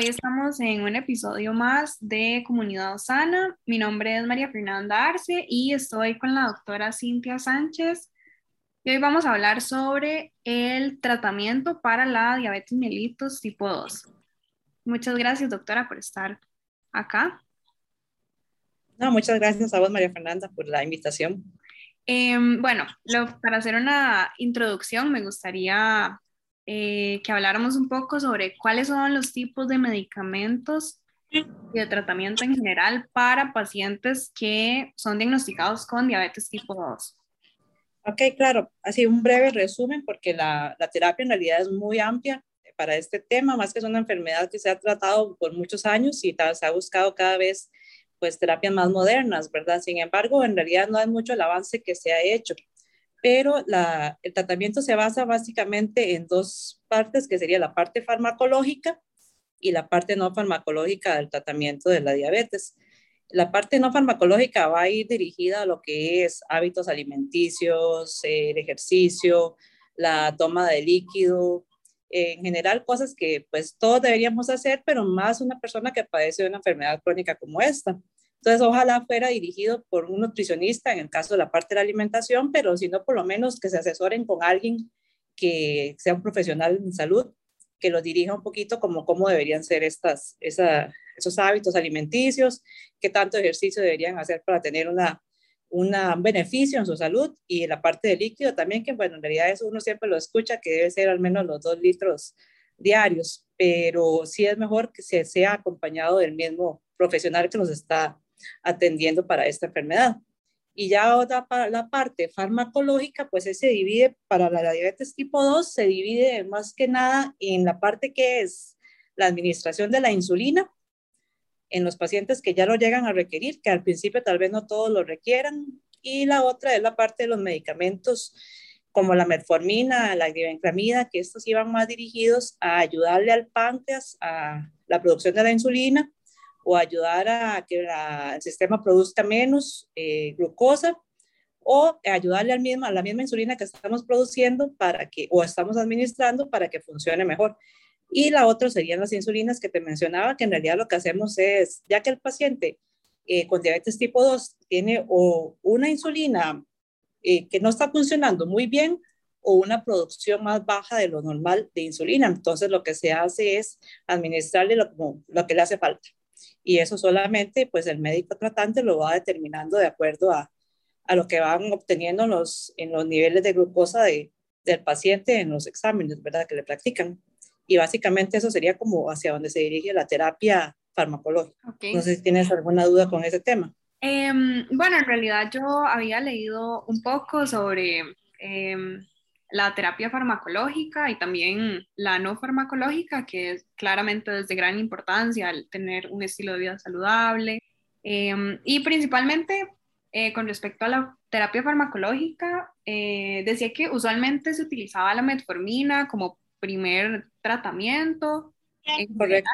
hoy estamos en un episodio más de Comunidad Sana. Mi nombre es María Fernanda Arce y estoy con la doctora Cintia Sánchez. Y hoy vamos a hablar sobre el tratamiento para la diabetes mellitus tipo 2. Muchas gracias, doctora, por estar acá. No, muchas gracias a vos, María Fernanda, por la invitación. Em, bueno, para hacer una introducción, me gustaría eh, que habláramos un poco sobre cuáles son los tipos de medicamentos y de tratamiento en general para pacientes que son diagnosticados con diabetes tipo 2. Ok, claro, así un breve resumen porque la, la terapia en realidad es muy amplia para este tema, más que es una enfermedad que se ha tratado por muchos años y se ha buscado cada vez pues terapias más modernas, ¿verdad? Sin embargo, en realidad no hay mucho el avance que se ha hecho, pero la, el tratamiento se basa básicamente en dos partes, que sería la parte farmacológica y la parte no farmacológica del tratamiento de la diabetes. La parte no farmacológica va a ir dirigida a lo que es hábitos alimenticios, el ejercicio, la toma de líquido, en general cosas que pues todos deberíamos hacer, pero más una persona que padece de una enfermedad crónica como esta. Entonces, ojalá fuera dirigido por un nutricionista en el caso de la parte de la alimentación, pero si no, por lo menos que se asesoren con alguien que sea un profesional en salud, que los dirija un poquito como cómo deberían ser estas, esos hábitos alimenticios, qué tanto ejercicio deberían hacer para tener una, un beneficio en su salud y la parte de líquido también, que bueno, en realidad eso uno siempre lo escucha, que debe ser al menos los dos litros diarios, pero sí es mejor que se sea acompañado del mismo profesional que nos está atendiendo para esta enfermedad. Y ya otra la parte farmacológica, pues se divide para la diabetes tipo 2, se divide más que nada en la parte que es la administración de la insulina en los pacientes que ya lo llegan a requerir, que al principio tal vez no todos lo requieran, y la otra es la parte de los medicamentos como la metformina, la glibenclamida, que estos iban más dirigidos a ayudarle al páncreas a la producción de la insulina o ayudar a que el sistema produzca menos eh, glucosa o ayudarle al mismo, a la misma insulina que estamos produciendo para que, o estamos administrando para que funcione mejor. Y la otra serían las insulinas que te mencionaba, que en realidad lo que hacemos es, ya que el paciente eh, con diabetes tipo 2 tiene o una insulina eh, que no está funcionando muy bien o una producción más baja de lo normal de insulina, entonces lo que se hace es administrarle lo, lo que le hace falta. Y eso solamente, pues el médico tratante lo va determinando de acuerdo a, a lo que van obteniendo los, en los niveles de glucosa de, del paciente en los exámenes, ¿verdad? Que le practican. Y básicamente eso sería como hacia donde se dirige la terapia farmacológica. No sé si tienes alguna duda con ese tema. Em, bueno, en realidad yo había leído un poco sobre em, la terapia farmacológica y también la no farmacológica, que es claramente es de gran importancia al tener un estilo de vida saludable. Em, y principalmente eh, con respecto a la terapia farmacológica, eh, decía que usualmente se utilizaba la metformina como primer tratamiento. Correcto.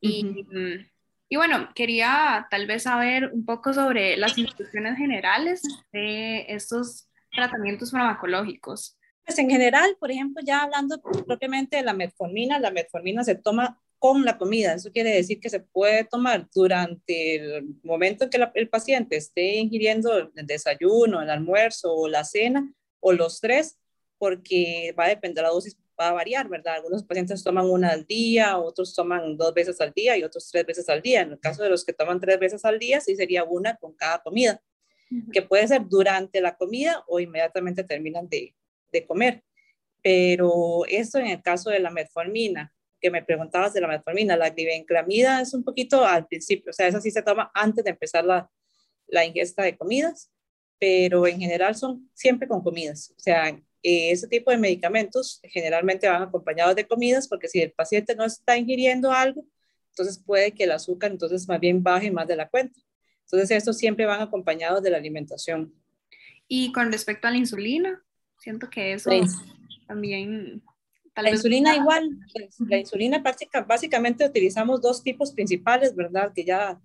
Y, mm, y, bueno, quería tal vez saber un poco sobre las instrucciones generales de estos tratamientos farmacológicos. Pues en general, por ejemplo, ya hablando propiamente de la metformina, la metformina se toma con la comida. Eso quiere decir que se puede tomar durante el momento en que el paciente esté ingiriendo el desayuno, el almuerzo o la cena, o los tres, porque va a depender la dosis va a variar, ¿verdad? Algunos pacientes toman una al día, otros toman dos veces al día y otros tres veces al día. En el caso de los que toman tres veces al día, sí sería una con cada comida, que puede ser durante la comida o inmediatamente terminan de, de comer. Pero esto en el caso de la metformina, que me preguntabas de la metformina, la glibenclamida es un poquito al principio, o sea, esa sí se toma antes de empezar la, la ingesta de comidas, pero en general son siempre con comidas. O sea, eh, ese tipo de medicamentos generalmente van acompañados de comidas porque si el paciente no está ingiriendo algo, entonces puede que el azúcar entonces más bien baje más de la cuenta. Entonces estos siempre van acompañados de la alimentación. Y con respecto a la insulina, siento que eso también... la insulina igual, la insulina básicamente utilizamos dos tipos principales, ¿verdad? Que ya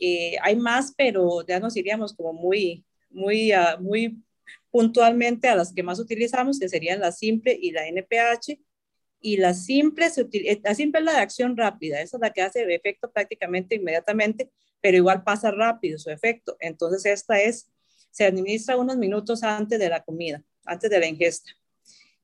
eh, hay más, pero ya nos iríamos como muy, muy, uh, muy puntualmente a las que más utilizamos, que serían la simple y la NPH. Y la simple, eh, la simple es la de acción rápida, esa es la que hace efecto prácticamente inmediatamente, pero igual pasa rápido su efecto. Entonces esta es, se administra unos minutos antes de la comida, antes de la ingesta.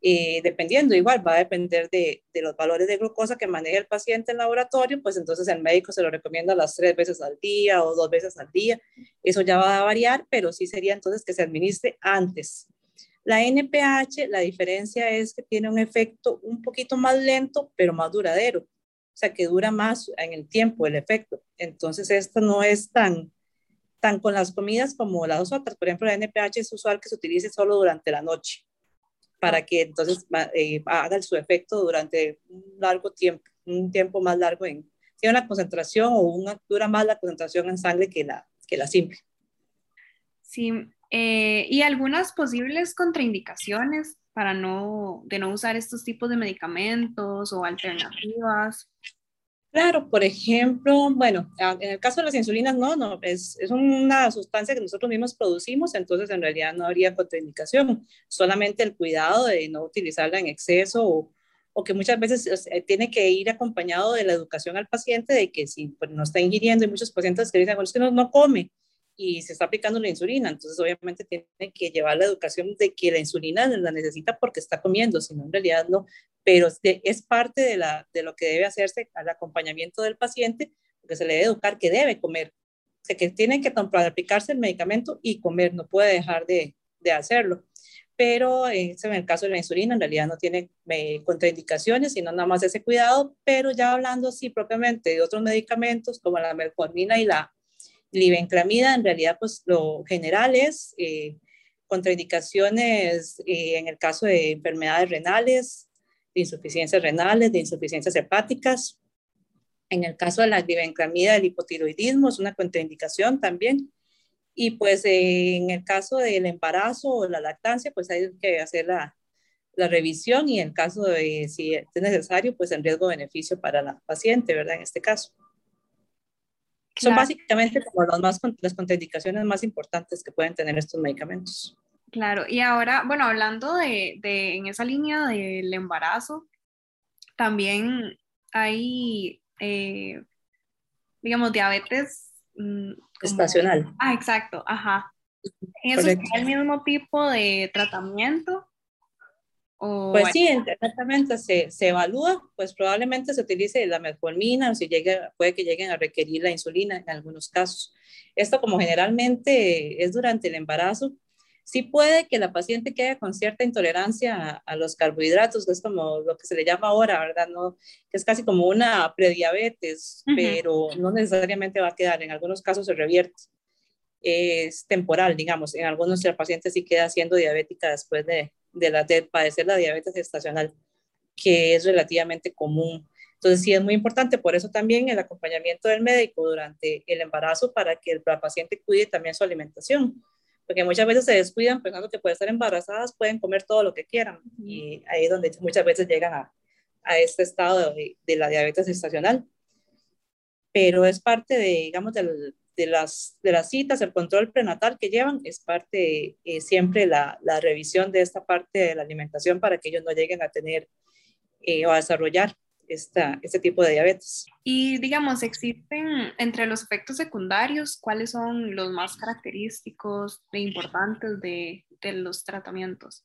Y dependiendo, igual va a depender de, de, los valores de glucosa que maneja el paciente en laboratorio, pues entonces el médico se lo recomienda las tres veces al día o dos veces al día. Eso ya va a variar, pero sí sería entonces que se administre antes. La NPH, la diferencia es que tiene un efecto un poquito más lento, pero más duradero. O sea, que dura más en el tiempo el efecto. Entonces, esto no es tan, tan con las comidas como las otras. Por ejemplo, la NPH es usual que se utilice solo durante la noche para que entonces eh, haga su efecto durante un largo tiempo, un tiempo más largo en tiene una concentración o una dura más la concentración en sangre que la, que la simple. Sí, eh, y algunas posibles contraindicaciones para no, de no usar estos tipos de medicamentos o alternativas. Claro, por ejemplo, bueno, en el caso de las insulinas, no, no, es, es, una sustancia que nosotros mismos producimos, entonces en realidad no habría contraindicación, solamente el cuidado de no utilizarla en exceso o, o que muchas veces eh, tiene que ir acompañado de la educación al paciente de que si pues, no está ingiriendo, hay muchos pacientes que dicen, bueno, es que no, no come y se está aplicando la insulina, entonces obviamente tiene que llevar la educación de que la insulina la necesita porque está comiendo, si no en realidad no, pero es parte de, la, de lo que debe hacerse al acompañamiento del paciente, porque se le debe educar que debe comer, o sea, que tiene que aplicarse el medicamento y comer, no puede dejar de, de hacerlo. Pero en el caso de la insulina, en realidad no tiene eh, contraindicaciones, sino nada más ese cuidado, pero ya hablando así propiamente de otros medicamentos como la metformina y la libenclamida, en realidad, pues lo general es eh, contraindicaciones eh, en el caso de enfermedades renales, de insuficiencias renales, de insuficiencias hepáticas. En el caso de la glibenclamida, el hipotiroidismo es una contraindicación también. Y pues en el caso del embarazo o la lactancia, pues hay que hacer la, la revisión y en caso de si es necesario, pues en riesgo-beneficio para la paciente, ¿verdad? En este caso. Son básicamente como las, más, las contraindicaciones más importantes que pueden tener estos medicamentos. Claro, y ahora, bueno, hablando de, de, en esa línea del embarazo, también hay, eh, digamos, diabetes mm, estacional. Ah, exacto, ajá. ¿Eso es el mismo tipo de tratamiento? Pues sí, exactamente, se, se, evalúa, pues probablemente se utilice la metformina o si llega, puede que lleguen a requerir la insulina en algunos casos. Esto como generalmente es durante el embarazo, Sí puede que la paciente quede con cierta intolerancia a, los carbohidratos, que es como lo que se le llama ahora, ¿verdad? No, que es casi como una prediabetes, pero no necesariamente va a quedar, en algunos casos se revierte. Es temporal, digamos, en algunos el paciente sí queda siendo diabética después de, de, la, de padecer la diabetes gestacional, que es relativamente común. Entonces sí es muy importante, por eso también el acompañamiento del médico durante el embarazo para que el paciente cuide también su alimentación porque muchas veces se descuidan pensando que pueden estar embarazadas, pueden comer todo lo que quieran y ahí es donde muchas veces llegan a, a este estado de, de, la diabetes estacional. Pero es parte de, digamos, de, las, de las citas, el control prenatal que llevan, es parte eh, siempre la, la, revisión de esta parte de la alimentación para que ellos no lleguen a tener eh, o a desarrollar esta, este tipo de diabetes. Y digamos, existen entre los efectos secundarios, ¿cuáles son los más característicos e importantes de, de los tratamientos?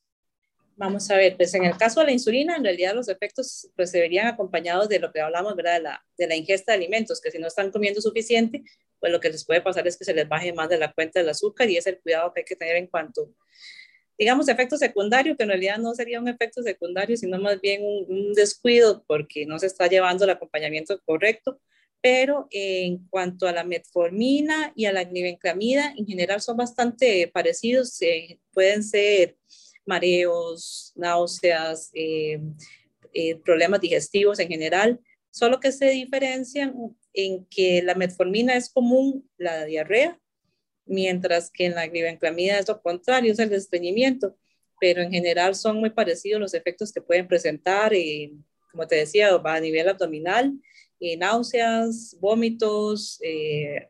Vamos a ver, pues en el caso de la insulina, en realidad los efectos pues se verían acompañados de lo que hablamos, ¿verdad? De la, de la ingesta de alimentos, que si no están comiendo suficiente, pues lo que les puede pasar es que se les baje más de la cuenta del azúcar y es el cuidado que hay que tener en cuanto digamos, efecto secundario, que en realidad no sería un efecto secundario, sino más bien un, descuido porque no se está llevando el acompañamiento correcto. Pero en cuanto a la metformina y a la glibenclamida, en general son bastante parecidos. Eh, pueden ser mareos, náuseas, eh, eh, problemas digestivos en general, solo que se diferencian en que la metformina es común la diarrea mientras que en la glibenclamida es lo contrario, es el estreñimiento, pero en general son muy parecidos los efectos que pueden presentar, y, como te decía, a nivel abdominal, y náuseas, vómitos, eh,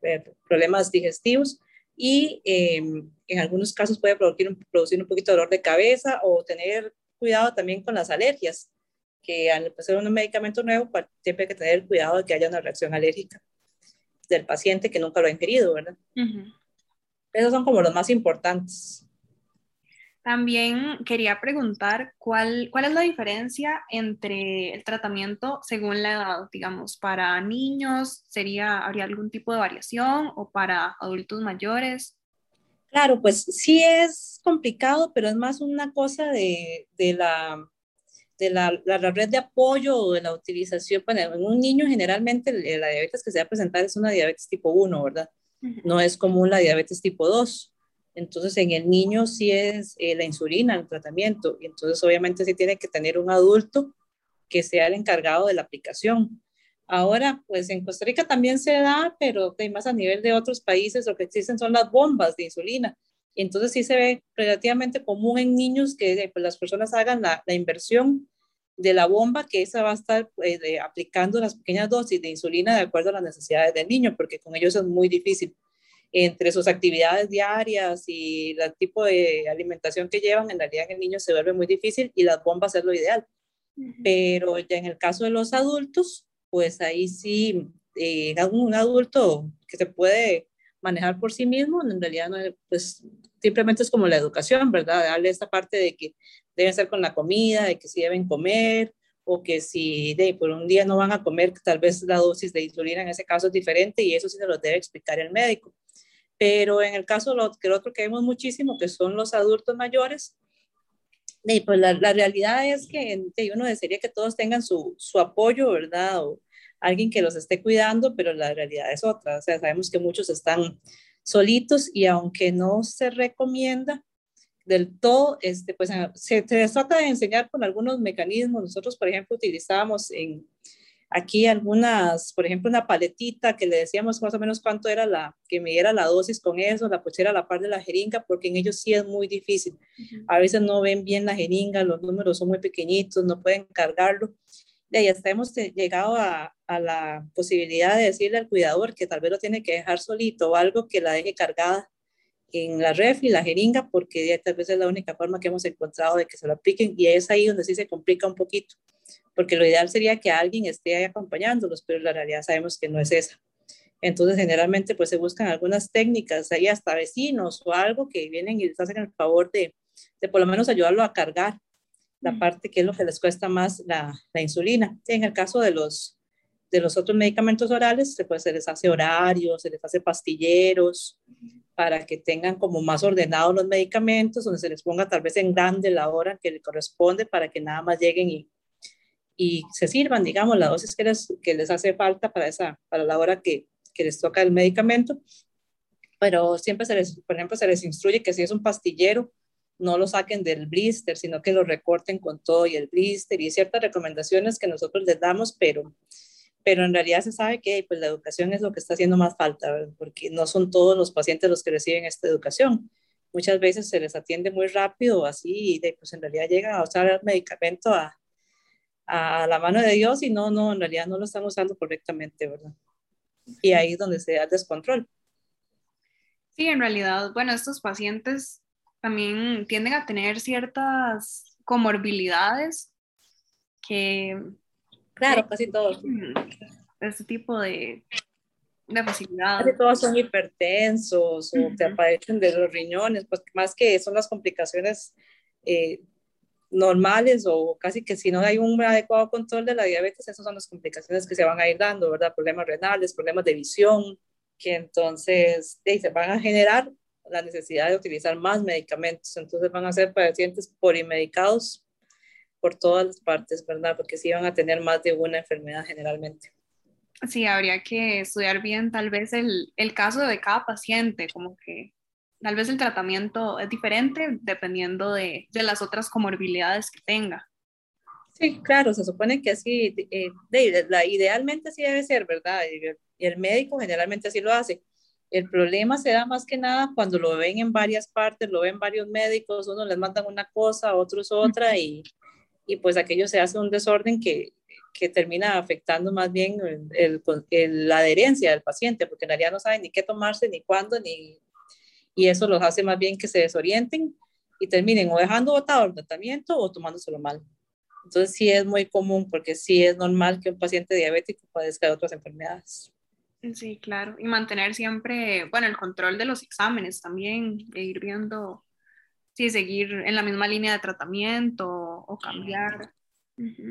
problemas digestivos y em, en algunos casos puede producir un, producir un poquito de dolor de cabeza o tener cuidado también con las alergias, que al empezar un medicamento nuevo, siempre hay que tener cuidado de que haya una reacción alérgica del paciente que nunca lo ha ingerido, ¿verdad? Esos son como los más importantes. También quería preguntar cuál, cuál es la diferencia entre el tratamiento según la edad, digamos, para niños, sería, ¿habría algún tipo de variación o para adultos mayores? Claro, pues sí es complicado, pero es más una cosa de, de la, de la, la, red de apoyo o de la utilización. Bueno, en un niño generalmente la diabetes que se va a presentar es una diabetes tipo 1, ¿verdad? No es común la diabetes tipo 2. Entonces, en el niño sí es eh, la insulina el tratamiento, y entonces obviamente sí tiene que tener un adulto que sea el encargado de la aplicación. Ahora, pues en Costa Rica también se da, pero más a nivel de otros países lo que existen son las bombas de insulina. Entonces sí se ve relativamente común en niños que pues, las personas hagan la, la, inversión de la bomba, que esa va a estar pues, aplicando las pequeñas dosis de insulina de acuerdo a las necesidades del niño, porque con ellos es muy difícil entre sus actividades diarias y el tipo de alimentación que llevan, en realidad en el niño se vuelve muy difícil y las bombas es lo ideal. Pero ya en el caso de los adultos, pues ahí sí, eh, un adulto que se puede manejar por sí mismo, en realidad no, pues simplemente es como la educación, ¿verdad? Darle esta parte de que deben ser con la comida, de que sí deben comer, o que si de, por un día no van a comer, tal vez la dosis de insulina en ese caso es diferente y eso sí se lo debe explicar el médico. Pero en el caso lo, que otro que vemos muchísimo, que son los adultos mayores, pues la, la, realidad es que uno desearía que todos tengan su, su, apoyo, ¿verdad? O alguien que los esté cuidando, pero la realidad es otra. O sea, sabemos que muchos están solitos y aunque no se recomienda del todo, este, pues se, se trata de enseñar con algunos mecanismos. Nosotros, por ejemplo, utilizamos en, aquí algunas, por ejemplo, una paletita que le decíamos más o menos cuánto era la, que me diera la dosis con eso, la pusiera a la par de la jeringa, porque en ellos sí es muy difícil. A veces no ven bien la jeringa, los números son muy pequeñitos, no pueden cargarlo. Y ahí hasta hemos llegado a, a, la posibilidad de decirle al cuidador que tal vez lo tiene que dejar solito o algo que la deje cargada en la refri, la jeringa, porque tal vez es la única forma que hemos encontrado de que se lo apliquen y es ahí donde sí se complica un poquito porque lo ideal sería que alguien esté ahí acompañándolos, pero la realidad sabemos que no es esa. Entonces, generalmente, pues se buscan algunas técnicas, ahí hasta vecinos o algo que vienen y les hacen el favor de, de por lo menos ayudarlo a cargar la parte que es lo que les cuesta más la, la insulina. En el caso de los, de los otros medicamentos orales, pues, se les hace horarios, se les hace pastilleros, para que tengan como más ordenados los medicamentos, donde se les ponga tal vez en grande la hora que le corresponde para que nada más lleguen y, y se sirvan, digamos, la dosis que les, que les hace falta para, esa, para la hora que, que les toca el medicamento. Pero siempre se les, por ejemplo, se les instruye que si es un pastillero, no lo saquen del blister, sino que lo recorten con todo y el blister y ciertas recomendaciones que nosotros les damos, pero, pero en realidad se sabe que pues, la educación es lo que está haciendo más falta, porque no son todos los pacientes los que reciben esta educación. Muchas veces se les atiende muy rápido, así, y pues en realidad llega a usar el medicamento a, a la mano de Dios y no, no, en realidad no lo están usando correctamente, ¿verdad? Y ahí es donde se da el descontrol. Sí, en realidad, bueno, estos pacientes también tienden a tener ciertas comorbilidades que... Claro, casi todos. Este tipo de, de facilidades. Casi todos son hipertensos o te aparecen de los riñones, pues más que son las complicaciones eh, normales o casi que si no hay un adecuado control de la diabetes, esas son las complicaciones que se van a ir dando, ¿verdad? Problemas renales, problemas de visión, que entonces se van a generar la necesidad de utilizar más medicamentos. Entonces van a ser pacientes polimedicados por todas las partes, ¿verdad? Porque sí van a tener más de una enfermedad generalmente. Sí, habría que estudiar bien tal vez el, el caso de cada paciente, como que Tal vez el tratamiento es diferente dependiendo de, de las otras comorbilidades que tenga. Sí, claro, se supone que así, eh, la, idealmente así debe ser, ¿verdad? Y el médico generalmente así lo hace. El problema se da más que nada cuando lo ven en varias partes, lo ven varios médicos, unos les mandan una cosa, otros otra, y, y pues aquello se hace un desorden que, que termina afectando más bien el, el, la adherencia del paciente, porque en realidad no saben ni qué tomarse, ni cuándo, ni y eso los hace más bien que se desorienten y terminen o dejando botado el tratamiento o tomándoselo mal. Entonces sí es muy común porque sí es normal que un paciente diabético padezca de otras enfermedades. Sí, claro. Y mantener siempre, bueno, el control de los exámenes también, e ir viendo si seguir en la misma línea de tratamiento o cambiar.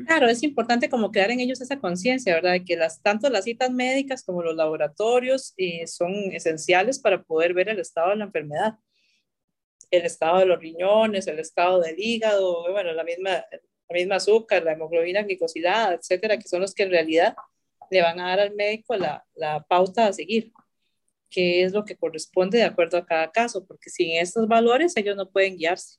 Claro, es importante como crear en ellos esa conciencia, ¿verdad? De que las, tanto las citas médicas como los laboratorios eh, son esenciales para poder ver el estado de la enfermedad. El estado de los riñones, el estado del hígado, bueno, la misma, la misma azúcar, la hemoglobina glicosilada, etcétera, que son los que en realidad le van a dar al médico la, la pauta a seguir qué es lo que corresponde de acuerdo a cada caso, porque sin estos valores ellos no pueden guiarse.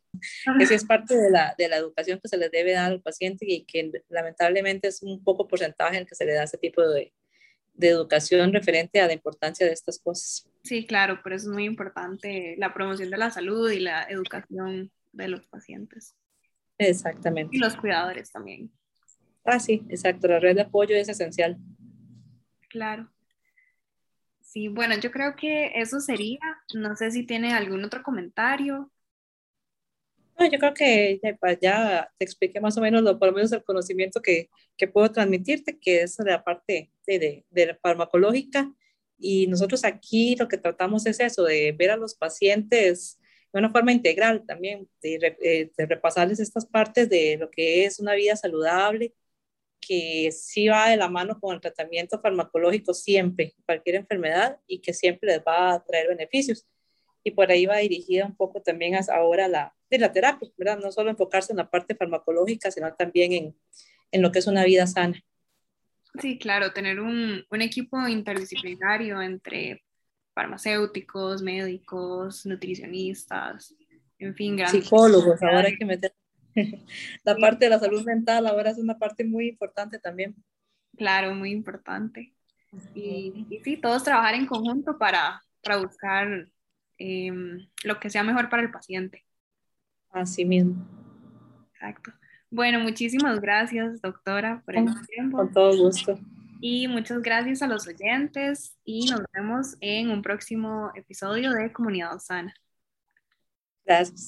Esa es parte de la, de la educación que se les debe dar al paciente y que lamentablemente es un poco porcentaje en que se le da ese tipo de, de educación referente a la importancia de estas cosas. Sí, claro, por eso es muy importante la promoción de la salud y la educación de los pacientes. Exactamente. Y los cuidadores también. Ah, sí, exacto. La red de apoyo es esencial. Claro. Sí, bueno, yo creo que eso sería. No sé si tiene algún otro comentario. No, yo creo que ya, te expliqué más o menos, lo, por lo menos el conocimiento que, que puedo transmitirte, que es la parte de, de, la farmacológica. Y nosotros aquí lo que tratamos es eso, de ver a los pacientes de una forma integral también, de, eh, de repasarles estas partes de lo que es una vida saludable, que sí va de la mano con el tratamiento farmacológico siempre, cualquier enfermedad, y que siempre les va a traer beneficios. Y por ahí va dirigida un poco también ahora la, de la terapia, ¿verdad? No solo enfocarse en la parte farmacológica, sino también en, en lo que es una vida sana. Sí, claro, tener un, un equipo interdisciplinario entre farmacéuticos, médicos, nutricionistas, en fin, psicólogos, ahora hay que meter la parte de la salud mental ahora es una parte muy importante también. Claro, muy importante. Y, sí, todos trabajar en conjunto para, para buscar em, lo que sea mejor para el paciente. Así mismo. Exacto. Bueno, muchísimas gracias, doctora, por el tiempo. Con todo gusto. Y muchas gracias a los oyentes y nos vemos en un próximo episodio de Comunidad Sana. Gracias.